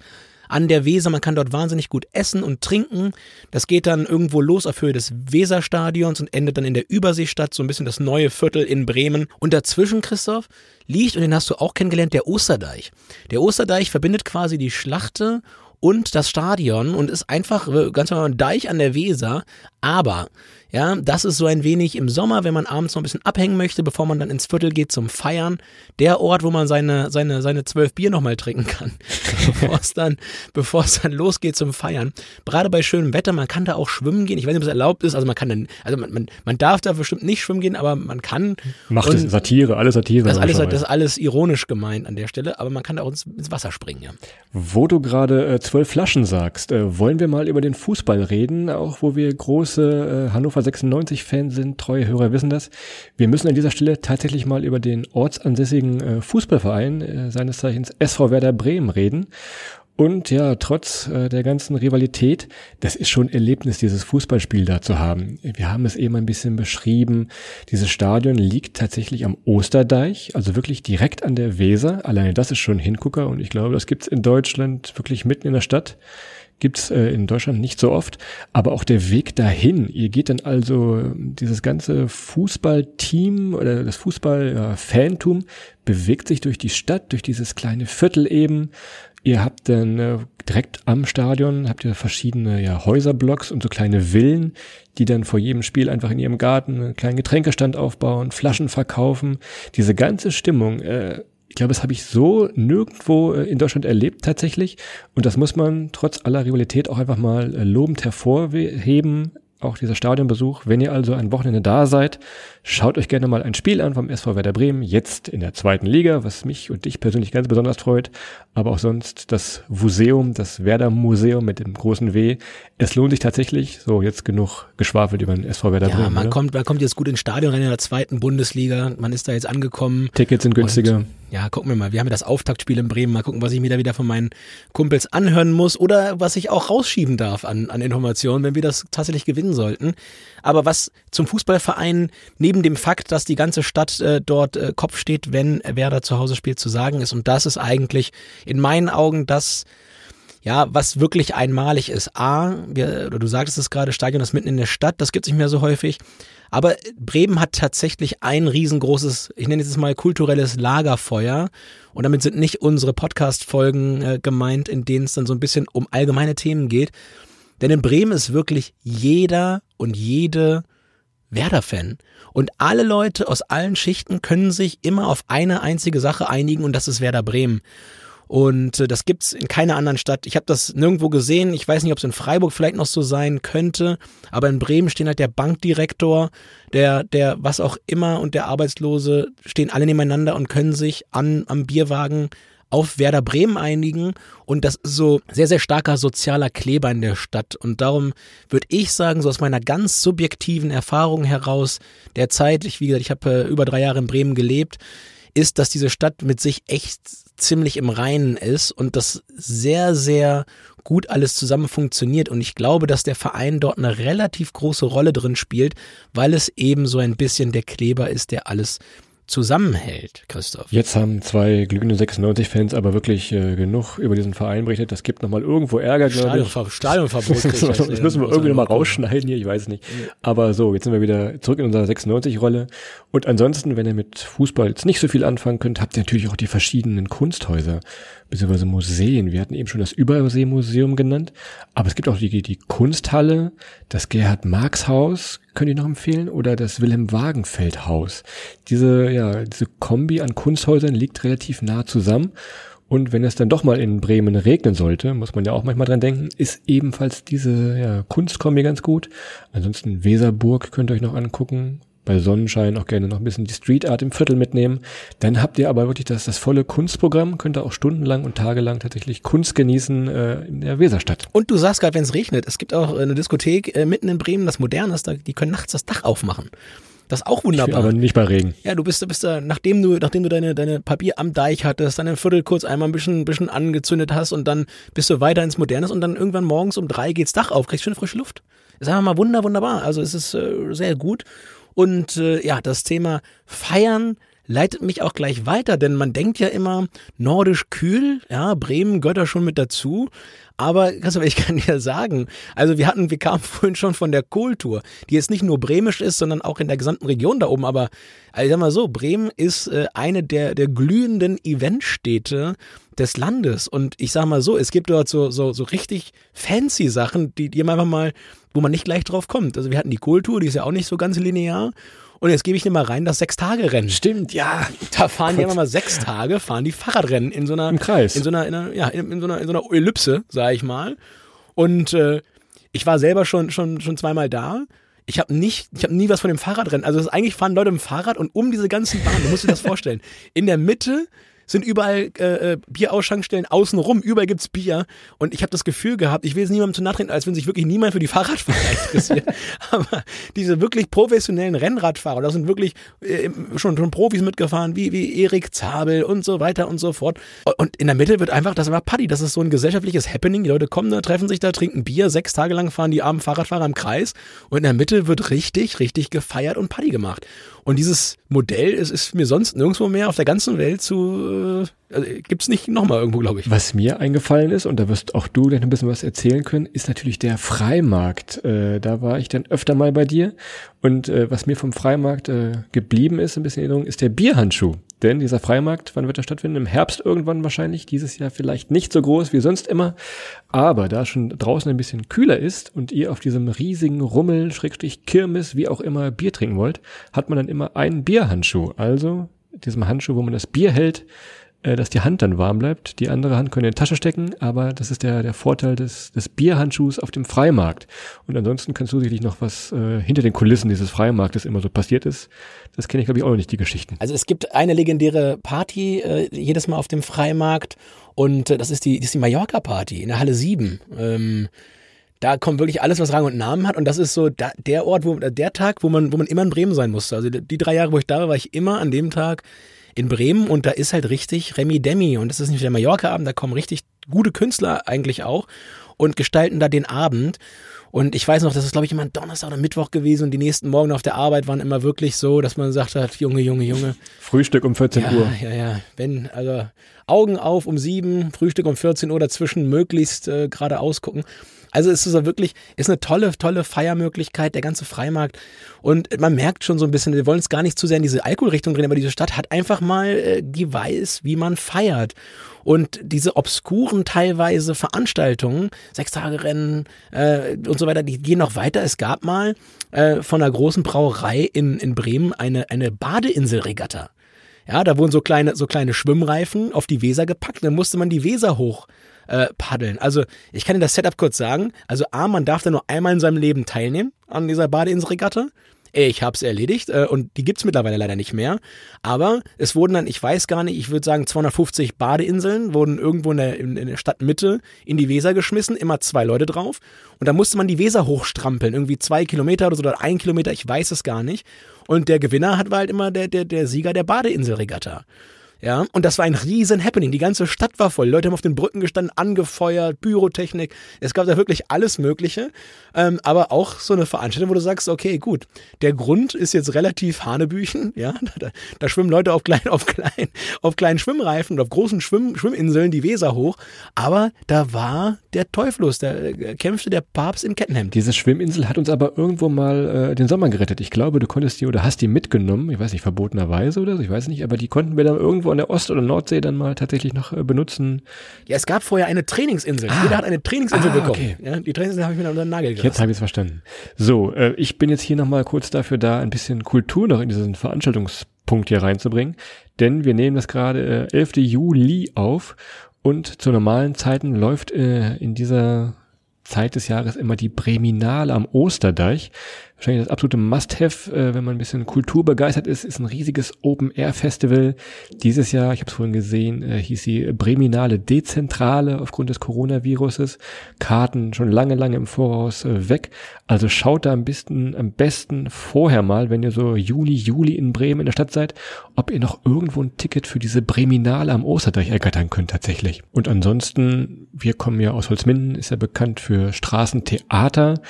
an der Weser. Man kann dort wahnsinnig gut essen und trinken. Das geht dann irgendwo los auf Höhe des Weserstadions und endet dann in der Überseestadt, so ein bisschen das neue Viertel in Bremen. Und dazwischen, Christoph, liegt, und den hast du auch kennengelernt, der Osterdeich. Der Osterdeich verbindet quasi die Schlachte und das Stadion und ist einfach ganz normal ein Deich an der Weser. Aber ja, das ist so ein wenig im Sommer, wenn man abends noch ein bisschen abhängen möchte, bevor man dann ins Viertel geht zum Feiern. Der Ort, wo man seine, seine, seine zwölf Bier nochmal trinken kann, bevor es dann, bevor es dann losgeht zum Feiern. Gerade bei schönem Wetter, man kann da auch schwimmen gehen. Ich weiß nicht, ob es erlaubt ist. Also man kann dann, also man, man, man darf da bestimmt nicht schwimmen gehen, aber man kann. Macht es Satire, alles Satire. Das ist alles, das ist alles ironisch gemeint an der Stelle, aber man kann da auch ins, ins Wasser springen, ja. Wo du gerade äh, zwölf Flaschen sagst, äh, wollen wir mal über den Fußball reden, auch wo wir große äh, Hannover 96-Fans sind, treue Hörer wissen das. Wir müssen an dieser Stelle tatsächlich mal über den ortsansässigen äh, Fußballverein, äh, seines Zeichens SV Werder Bremen, reden. Und ja, trotz äh, der ganzen Rivalität, das ist schon Erlebnis, dieses Fußballspiel da zu haben. Wir haben es eben ein bisschen beschrieben. Dieses Stadion liegt tatsächlich am Osterdeich, also wirklich direkt an der Weser. Alleine das ist schon Hingucker und ich glaube, das gibt's in Deutschland wirklich mitten in der Stadt gibt's äh, in Deutschland nicht so oft, aber auch der Weg dahin. Ihr geht dann also dieses ganze Fußballteam oder das Fußball-Fantum bewegt sich durch die Stadt, durch dieses kleine Viertel eben. Ihr habt dann äh, direkt am Stadion habt ihr verschiedene ja, Häuserblocks und so kleine Villen, die dann vor jedem Spiel einfach in ihrem Garten einen kleinen Getränkestand aufbauen, Flaschen verkaufen. Diese ganze Stimmung, äh, ich glaube, das habe ich so nirgendwo äh, in Deutschland erlebt tatsächlich. Und das muss man trotz aller Rivalität auch einfach mal äh, lobend hervorheben. Auch dieser Stadionbesuch. Wenn ihr also ein Wochenende da seid, schaut euch gerne mal ein Spiel an vom SV Werder Bremen, jetzt in der zweiten Liga, was mich und dich persönlich ganz besonders freut, aber auch sonst das Museum, das Werder Museum mit dem großen W. Es lohnt sich tatsächlich, so jetzt genug geschwafelt über den SV Werder Ja, Bremen. man oder? kommt, man kommt jetzt gut ins Stadion rein in der zweiten Bundesliga. Man ist da jetzt angekommen. Tickets sind günstiger. Und, ja, gucken wir mal. Wir haben ja das Auftaktspiel in Bremen. Mal gucken, was ich mir da wieder von meinen Kumpels anhören muss oder was ich auch rausschieben darf an, an Informationen, wenn wir das tatsächlich gewinnen sollten. Aber was zum Fußballverein neben dem Fakt, dass die ganze Stadt äh, dort äh, Kopf steht, wenn Werder zu Hause spielt, zu sagen ist. Und das ist eigentlich in meinen Augen das, ja, was wirklich einmalig ist. A, wir, oder du sagtest es gerade, Stadion ist mitten in der Stadt, das gibt es nicht mehr so häufig. Aber Bremen hat tatsächlich ein riesengroßes, ich nenne es mal kulturelles Lagerfeuer. Und damit sind nicht unsere Podcast-Folgen äh, gemeint, in denen es dann so ein bisschen um allgemeine Themen geht. Denn in Bremen ist wirklich jeder und jede Werder-Fan. Und alle Leute aus allen Schichten können sich immer auf eine einzige Sache einigen und das ist Werder Bremen. Und äh, das gibt's in keiner anderen Stadt. Ich habe das nirgendwo gesehen. Ich weiß nicht, ob es in Freiburg vielleicht noch so sein könnte. Aber in Bremen stehen halt der Bankdirektor, der, der was auch immer und der Arbeitslose stehen alle nebeneinander und können sich an, am Bierwagen auf Werder Bremen einigen und das ist so sehr, sehr starker sozialer Kleber in der Stadt und darum würde ich sagen, so aus meiner ganz subjektiven Erfahrung heraus der Zeit, ich, wie gesagt, ich habe äh, über drei Jahre in Bremen gelebt, ist, dass diese Stadt mit sich echt ziemlich im Reinen ist und das sehr, sehr gut alles zusammen funktioniert. Und ich glaube, dass der Verein dort eine relativ große Rolle drin spielt, weil es eben so ein bisschen der Kleber ist, der alles zusammenhält, Christoph. Jetzt haben zwei glühende 96-Fans aber wirklich äh, genug über diesen Verein berichtet. Das gibt nochmal irgendwo Ärger, glaube ich. Stadionverbot. das müssen wir irgendwie nochmal rausschneiden hier, ich weiß nicht. Aber so, jetzt sind wir wieder zurück in unserer 96-Rolle. Und ansonsten, wenn ihr mit Fußball jetzt nicht so viel anfangen könnt, habt ihr natürlich auch die verschiedenen Kunsthäuser beziehungsweise Museen. Wir hatten eben schon das Überseemuseum genannt, aber es gibt auch die, die Kunsthalle, das Gerhard Marx Haus, könnt ihr noch empfehlen, oder das Wilhelm Wagenfeld Haus. Diese, ja, diese Kombi an Kunsthäusern liegt relativ nah zusammen. Und wenn es dann doch mal in Bremen regnen sollte, muss man ja auch manchmal dran denken, ist ebenfalls diese ja, Kunstkombi ganz gut. Ansonsten Weserburg könnt ihr euch noch angucken bei Sonnenschein auch gerne noch ein bisschen die Street Art im Viertel mitnehmen. Dann habt ihr aber wirklich das, das volle Kunstprogramm, könnt ihr auch stundenlang und tagelang tatsächlich Kunst genießen äh, in der Weserstadt. Und du sagst gerade, wenn es regnet, es gibt auch eine Diskothek äh, mitten in Bremen, das modern ist, da, die können nachts das Dach aufmachen. Das ist auch wunderbar. aber nicht bei Regen. Ja, du bist, bist da, nachdem du, nachdem du deine, deine Papier am Deich hattest, dann ein Viertel kurz einmal ein bisschen, bisschen angezündet hast und dann bist du weiter ins Modernes und dann irgendwann morgens um drei geht's Dach auf, kriegst schön frische Luft. Ist einfach mal wunder, wunderbar. Also es ist äh, sehr gut. Und äh, ja, das Thema Feiern leitet mich auch gleich weiter, denn man denkt ja immer nordisch kühl, ja, Bremen gehört da schon mit dazu. Aber Christoph, ich kann dir sagen, also wir hatten, wir kamen vorhin schon von der Kultur, die jetzt nicht nur bremisch ist, sondern auch in der gesamten Region da oben. Aber also ich sag mal so, Bremen ist äh, eine der, der glühenden Eventstädte des Landes. Und ich sag mal so, es gibt dort so, so, so richtig fancy Sachen, die, die einfach mal, wo man nicht gleich drauf kommt. Also wir hatten die Kultur, die ist ja auch nicht so ganz linear. Und jetzt gebe ich dir mal rein das Sechs-Tage-Rennen. Stimmt, ja. Da fahren die immer mal sechs Tage, fahren die Fahrradrennen in so einer, Im Kreis. in so einer, in einer ja, in, in, so einer, in so einer Ellipse, sag ich mal. Und äh, ich war selber schon, schon, schon zweimal da. Ich habe nicht, ich habe nie was von dem Fahrradrennen. Also eigentlich fahren Leute im Fahrrad und um diese ganzen Bahnen, du musst dir das vorstellen. In der Mitte sind überall äh, äh Bierausschanksstellen außenrum, überall gibt's Bier. Und ich habe das Gefühl gehabt, ich will es niemandem zu nachtreten, als wenn sich wirklich niemand für die Fahrradfahrer interessiert. Aber diese wirklich professionellen Rennradfahrer, da sind wirklich äh, schon, schon Profis mitgefahren, wie, wie Erik Zabel und so weiter und so fort. Und in der Mitte wird einfach, das war Paddy, das ist so ein gesellschaftliches Happening. Die Leute kommen da, treffen sich da, trinken Bier, sechs Tage lang fahren die armen Fahrradfahrer im Kreis. Und in der Mitte wird richtig, richtig gefeiert und Paddy gemacht. Und dieses Modell ist, ist mir sonst nirgendwo mehr auf der ganzen Welt zu, äh, also gibt's nicht nochmal irgendwo, glaube ich. Was mir eingefallen ist, und da wirst auch du dann ein bisschen was erzählen können, ist natürlich der Freimarkt. Äh, da war ich dann öfter mal bei dir. Und äh, was mir vom Freimarkt äh, geblieben ist, ein bisschen Erinnerung, ist der Bierhandschuh. Denn dieser Freimarkt, wann wird er stattfinden? Im Herbst irgendwann wahrscheinlich. Dieses Jahr vielleicht nicht so groß wie sonst immer. Aber da schon draußen ein bisschen kühler ist und ihr auf diesem riesigen Rummel, Schrägstrich Kirmes, wie auch immer, Bier trinken wollt, hat man dann immer einen Bierhandschuh. Also diesem Handschuh, wo man das Bier hält, äh, dass die Hand dann warm bleibt. Die andere Hand könnt ihr in die Tasche stecken, aber das ist der, der Vorteil des, des Bierhandschuhs auf dem Freimarkt. Und ansonsten kannst du sicherlich noch was äh, hinter den Kulissen dieses Freimarktes immer so passiert ist. Das kenne ich, glaube ich, auch noch nicht, die Geschichten. Also es gibt eine legendäre Party äh, jedes Mal auf dem Freimarkt und äh, das ist die, das ist die Mallorca-Party in der Halle 7. Ähm, da kommt wirklich alles, was Rang und Namen hat. Und das ist so da, der Ort, wo der Tag, wo man, wo man immer in Bremen sein musste. Also die drei Jahre, wo ich da war, war ich immer an dem Tag in Bremen und da ist halt richtig Remi Demi und das ist nicht der Mallorca-Abend, da kommen richtig gute Künstler eigentlich auch und gestalten da den Abend. Und ich weiß noch, das ist, glaube ich, immer ein Donnerstag oder Mittwoch gewesen und die nächsten Morgen auf der Arbeit waren immer wirklich so, dass man gesagt hat, Junge, Junge, Junge. Frühstück um 14 ja, Uhr. Ja, ja, wenn, also Augen auf um sieben, Frühstück um 14 Uhr dazwischen möglichst äh, geradeaus gucken. Also es ist wirklich, ist eine tolle, tolle Feiermöglichkeit, der ganze Freimarkt. Und man merkt schon so ein bisschen, wir wollen es gar nicht zu sehr in diese Alkoholrichtung drehen, aber diese Stadt hat einfach mal, äh, die weiß, wie man feiert. Und diese obskuren teilweise Veranstaltungen, Sechstagerennen äh, und so weiter, die gehen noch weiter. Es gab mal äh, von einer großen Brauerei in, in Bremen eine, eine Badeinselregatta. Ja, da wurden so kleine, so kleine Schwimmreifen auf die Weser gepackt, dann musste man die Weser hoch äh, paddeln. Also ich kann dir das Setup kurz sagen. Also A, man darf da nur einmal in seinem Leben teilnehmen an dieser Badeinselregatta. Ich hab's erledigt äh, und die gibt's mittlerweile leider nicht mehr. Aber es wurden dann, ich weiß gar nicht, ich würde sagen 250 Badeinseln wurden irgendwo in der, in, in der Stadtmitte in die Weser geschmissen, immer zwei Leute drauf. Und da musste man die Weser hochstrampeln, irgendwie zwei Kilometer oder so oder ein Kilometer, ich weiß es gar nicht. Und der Gewinner hat war halt immer der, der, der Sieger der Badeinselregatta. Ja, und das war ein riesen Happening. Die ganze Stadt war voll. Leute haben auf den Brücken gestanden, angefeuert, Pyrotechnik. Es gab da wirklich alles Mögliche. Ähm, aber auch so eine Veranstaltung, wo du sagst, okay, gut, der Grund ist jetzt relativ Hanebüchen. Ja, da, da schwimmen Leute auf kleinen, auf kleinen, auf kleinen Schwimmreifen und auf großen Schwimm, Schwimminseln die Weser hoch. Aber da war der Teuflos, da äh, kämpfte der Papst im Kettenhemd. Diese Schwimminsel hat uns aber irgendwo mal äh, den Sommer gerettet. Ich glaube, du konntest die oder hast die mitgenommen. Ich weiß nicht, verbotenerweise oder so, ich weiß nicht, aber die konnten wir dann irgendwo an der Ost- oder Nordsee dann mal tatsächlich noch äh, benutzen. Ja, es gab vorher eine Trainingsinsel. Ah. Jeder hat eine Trainingsinsel Ah, bekommen. okay. Ja, die Trainingsinsel habe ich mir unter den Nagel gelassen. Jetzt habe ich es verstanden. So, äh, ich bin jetzt hier nochmal kurz dafür da, ein bisschen Kultur noch in diesen Veranstaltungspunkt hier reinzubringen. Denn wir nehmen das gerade äh, 11. Juli auf und zu normalen Zeiten läuft äh, in dieser Zeit des Jahres immer die Breminale am Osterdeich. Wahrscheinlich das absolute Must-Have, äh, wenn man ein bisschen kulturbegeistert ist, ist ein riesiges Open-Air-Festival. Dieses Jahr, ich habe es vorhin gesehen, äh, hieß sie Breminale Dezentrale aufgrund des Coronaviruses. Karten schon lange, lange im Voraus äh, weg. Also schaut da am besten, am besten vorher mal, wenn ihr so Juni, Juli in Bremen in der Stadt seid, ob ihr noch irgendwo ein Ticket für diese Breminale am Osterdeich ergattern könnt tatsächlich. Und ansonsten, wir kommen ja aus Holzminden, ist ja bekannt für Straßentheater.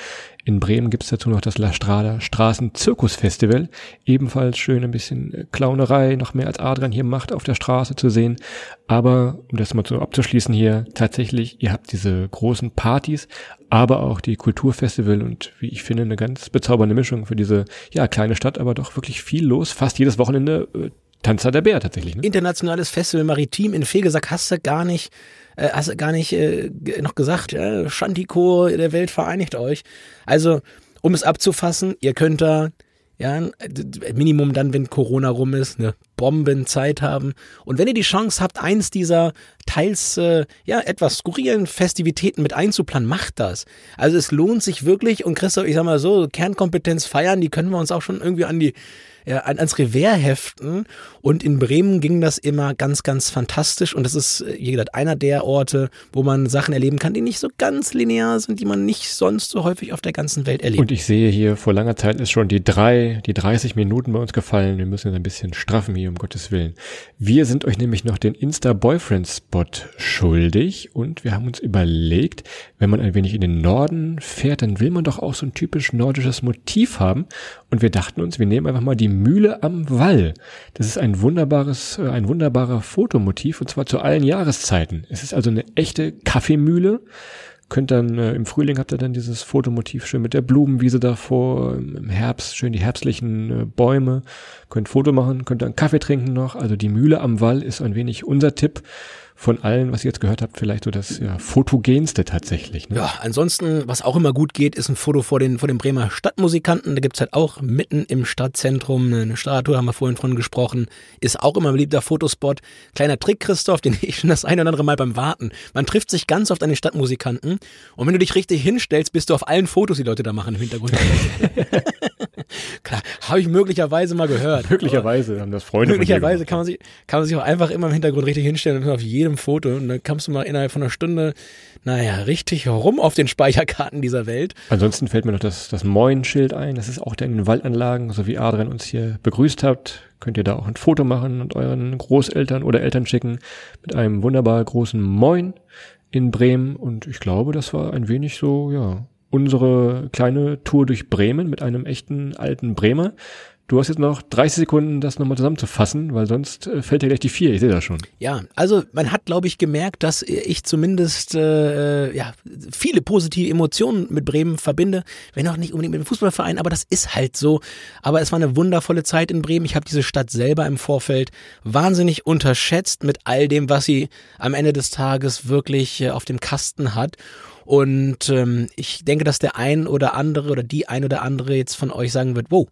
In Bremen gibt's dazu noch das La Strada Straßenzirkusfestival. Ebenfalls schön ein bisschen äh, Clownerei, noch mehr als Adrian hier macht, auf der Straße zu sehen. Aber, um das mal so abzuschließen hier, tatsächlich, ihr habt diese großen Partys, aber auch die Kulturfestival und wie ich finde, eine ganz bezaubernde Mischung für diese, ja, kleine Stadt, aber doch wirklich viel los. Fast jedes Wochenende äh, Tanzer der Bär tatsächlich. Ne? Internationales Festival Maritim in Fegesack hast du gar nicht, äh, hast du gar nicht äh, noch gesagt, ja, Shantikor der Welt vereinigt euch. Also, um es abzufassen, ihr könnt da ja, Minimum dann, wenn Corona rum ist, eine Bombenzeit haben. Und wenn ihr die Chance habt, eins dieser teils äh, ja etwas skurrilen Festivitäten mit einzuplanen, macht das. Also es lohnt sich wirklich und Christoph, ich sag mal so, Kernkompetenz feiern, die können wir uns auch schon irgendwie an die an, ans Revers heften. Und in Bremen ging das immer ganz, ganz fantastisch. Und das ist, äh, wie gesagt, einer der Orte, wo man Sachen erleben kann, die nicht so ganz linear sind, die man nicht sonst so häufig auf der ganzen Welt erlebt. Und ich sehe hier, vor langer Zeit ist schon die drei, die 30 Minuten bei uns gefallen. Wir müssen jetzt ein bisschen straffen hier, um Gottes Willen. Wir sind euch nämlich noch den Insta-Boyfriend-Spot schuldig und wir haben uns überlegt, wenn man ein wenig in den Norden fährt, dann will man doch auch so ein typisch nordisches Motiv haben. Und wir dachten uns, wir nehmen einfach mal die Mühle am Wall. Das ist ein wunderbares, äh, ein wunderbarer Fotomotiv und zwar zu allen Jahreszeiten. Es ist also eine echte Kaffeemühle könnt dann äh, im Frühling habt ihr dann dieses Fotomotiv schön mit der Blumenwiese davor, im Herbst schön die herbstlichen äh, Bäume, könnt Foto machen, könnt dann Kaffee trinken noch. Also die Mühle am Wall ist ein wenig unser Tipp von allen, was ihr jetzt gehört habt, vielleicht so das ja, fotogenste tatsächlich. Ne? Ja, ansonsten, was auch immer gut geht, ist ein Foto vor den, vor den Bremer Stadtmusikanten. Da gibt's halt auch mitten im Stadtzentrum eine Statue, haben wir vorhin von gesprochen. Ist auch immer ein beliebter Fotospot. Kleiner Trick, Christoph, den ich schon das eine oder andere Mal beim Warten. Man trifft sich ganz oft an den Stadtmusikanten und wenn du dich richtig hinstellst, bist du auf allen Fotos, die Leute da machen im Hintergrund. Klar, habe ich möglicherweise mal gehört. Möglicherweise haben das Freunde Möglicherweise kann man, sich, kann man sich auch einfach immer im Hintergrund richtig hinstellen und auf jedem Foto. Und dann kommst du mal innerhalb von einer Stunde, naja, richtig rum auf den Speicherkarten dieser Welt. Ansonsten fällt mir noch das, das Moin-Schild ein. Das ist auch der in den Waldanlagen, so wie Adrian uns hier begrüßt habt. Könnt ihr da auch ein Foto machen und euren Großeltern oder Eltern schicken mit einem wunderbar großen Moin in Bremen. Und ich glaube, das war ein wenig so, ja, unsere kleine Tour durch Bremen mit einem echten alten Bremer. Du hast jetzt noch 30 Sekunden, das nochmal zusammenzufassen, weil sonst äh, fällt dir gleich die vier. Ich sehe das schon. Ja, also man hat, glaube ich, gemerkt, dass ich zumindest äh, ja viele positive Emotionen mit Bremen verbinde, wenn auch nicht unbedingt mit dem Fußballverein, aber das ist halt so. Aber es war eine wundervolle Zeit in Bremen. Ich habe diese Stadt selber im Vorfeld wahnsinnig unterschätzt mit all dem, was sie am Ende des Tages wirklich äh, auf dem Kasten hat. Und ähm, ich denke, dass der ein oder andere oder die ein oder andere jetzt von euch sagen wird, wow,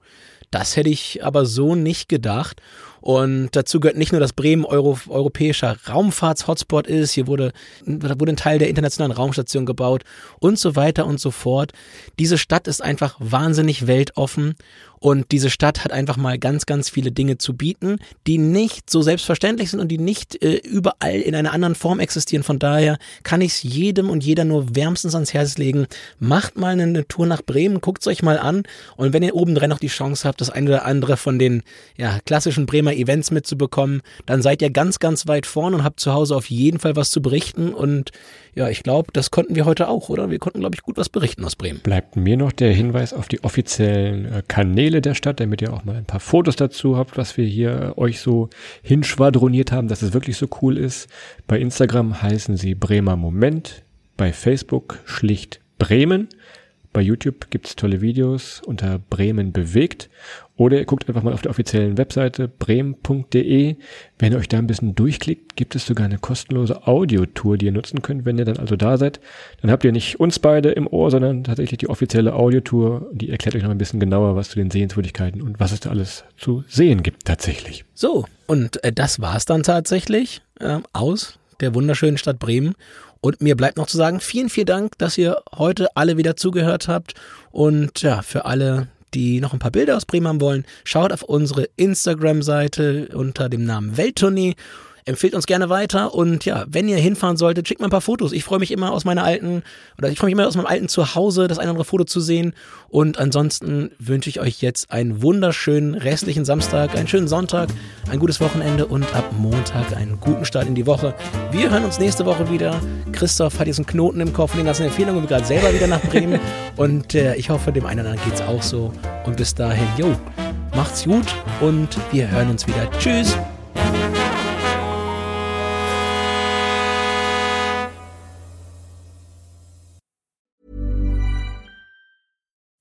das hätte ich aber so nicht gedacht. Und dazu gehört nicht nur, dass Bremen Euro, europäischer Raumfahrts-Hotspot ist, hier wurde, wurde ein Teil der internationalen Raumstation gebaut und so weiter und so fort. Diese Stadt ist einfach wahnsinnig weltoffen und diese Stadt hat einfach mal ganz, ganz viele Dinge zu bieten, die nicht so selbstverständlich sind und die nicht äh, überall in einer anderen Form existieren. Von daher kann ich es jedem und jeder nur wärmstens ans Herz legen. Macht mal eine Tour nach Bremen, guckt es euch mal an. Und wenn ihr obendrein noch die Chance habt, das eine oder andere von den ja, klassischen Bremer Events mitzubekommen, dann seid ihr ganz, ganz weit vorn und habt zu Hause auf jeden Fall was zu berichten. Und ja, ich glaube, das konnten wir heute auch, oder? Wir konnten, glaube ich, gut was berichten aus Bremen. Bleibt mir noch der Hinweis auf die offiziellen äh, Kanäle der Stadt, damit ihr auch mal ein paar Fotos dazu habt, was wir hier euch so hinschwadroniert haben, dass es wirklich so cool ist. Bei Instagram heißen sie Bremer Moment, bei Facebook schlicht Bremen. Bei YouTube gibt's tolle Videos unter Bremen bewegt. Oder ihr guckt einfach mal auf der offiziellen Webseite bremen.de. Wenn ihr euch da ein bisschen durchklickt, gibt es sogar eine kostenlose Audiotour, die ihr nutzen könnt. Wenn ihr dann also da seid, dann habt ihr nicht uns beide im Ohr, sondern tatsächlich die offizielle Audiotour. Die erklärt euch noch ein bisschen genauer was zu den Sehenswürdigkeiten und was es da alles zu sehen gibt tatsächlich. So, und äh, das war's dann tatsächlich äh, aus der wunderschönen Stadt Bremen. Und mir bleibt noch zu sagen, vielen, vielen Dank, dass ihr heute alle wieder zugehört habt. Und ja, für alle, die noch ein paar Bilder aus Bremen haben wollen, schaut auf unsere Instagram-Seite unter dem Namen Welttournee Empfehlt uns gerne weiter und ja, wenn ihr hinfahren solltet, schickt mal ein paar Fotos. Ich freue mich immer aus meiner alten, oder ich freue mich immer aus meinem alten Zuhause, das ein oder andere Foto zu sehen. Und ansonsten wünsche ich euch jetzt einen wunderschönen restlichen Samstag, einen schönen Sonntag, ein gutes Wochenende und ab Montag einen guten Start in die Woche. Wir hören uns nächste Woche wieder. Christoph hat jetzt einen Knoten im Kopf, den ganzen Empfehlungen, wir gerade selber wieder nach Bremen. und äh, ich hoffe, dem einen oder anderen geht es auch so. Und bis dahin, jo, macht's gut und wir hören uns wieder. Tschüss!